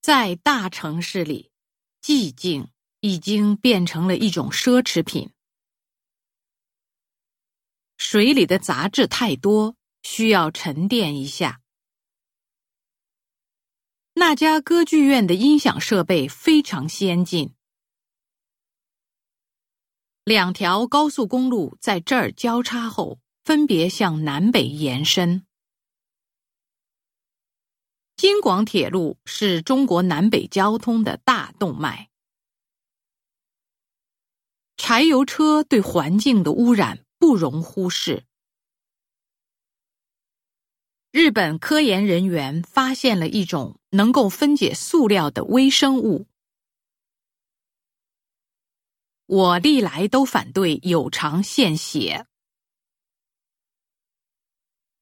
在大城市里，寂静已经变成了一种奢侈品。水里的杂质太多，需要沉淀一下。那家歌剧院的音响设备非常先进。两条高速公路在这儿交叉后，分别向南北延伸。京广铁路是中国南北交通的大动脉。柴油车对环境的污染。不容忽视。日本科研人员发现了一种能够分解塑料的微生物。我历来都反对有偿献血。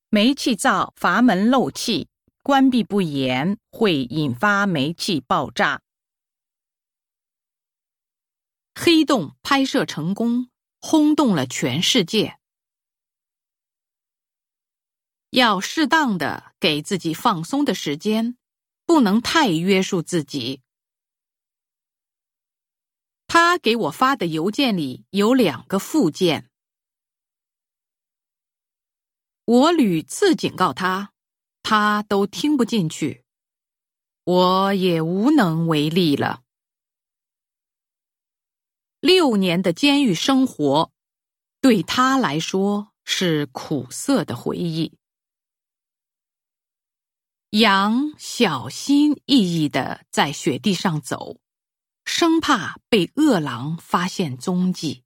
煤气灶阀门漏气，关闭不严会引发煤气爆炸。黑洞拍摄成功。轰动了全世界。要适当的给自己放松的时间，不能太约束自己。他给我发的邮件里有两个附件，我屡次警告他，他都听不进去，我也无能为力了。六年的监狱生活，对他来说是苦涩的回忆。羊小心翼翼的在雪地上走，生怕被饿狼发现踪迹。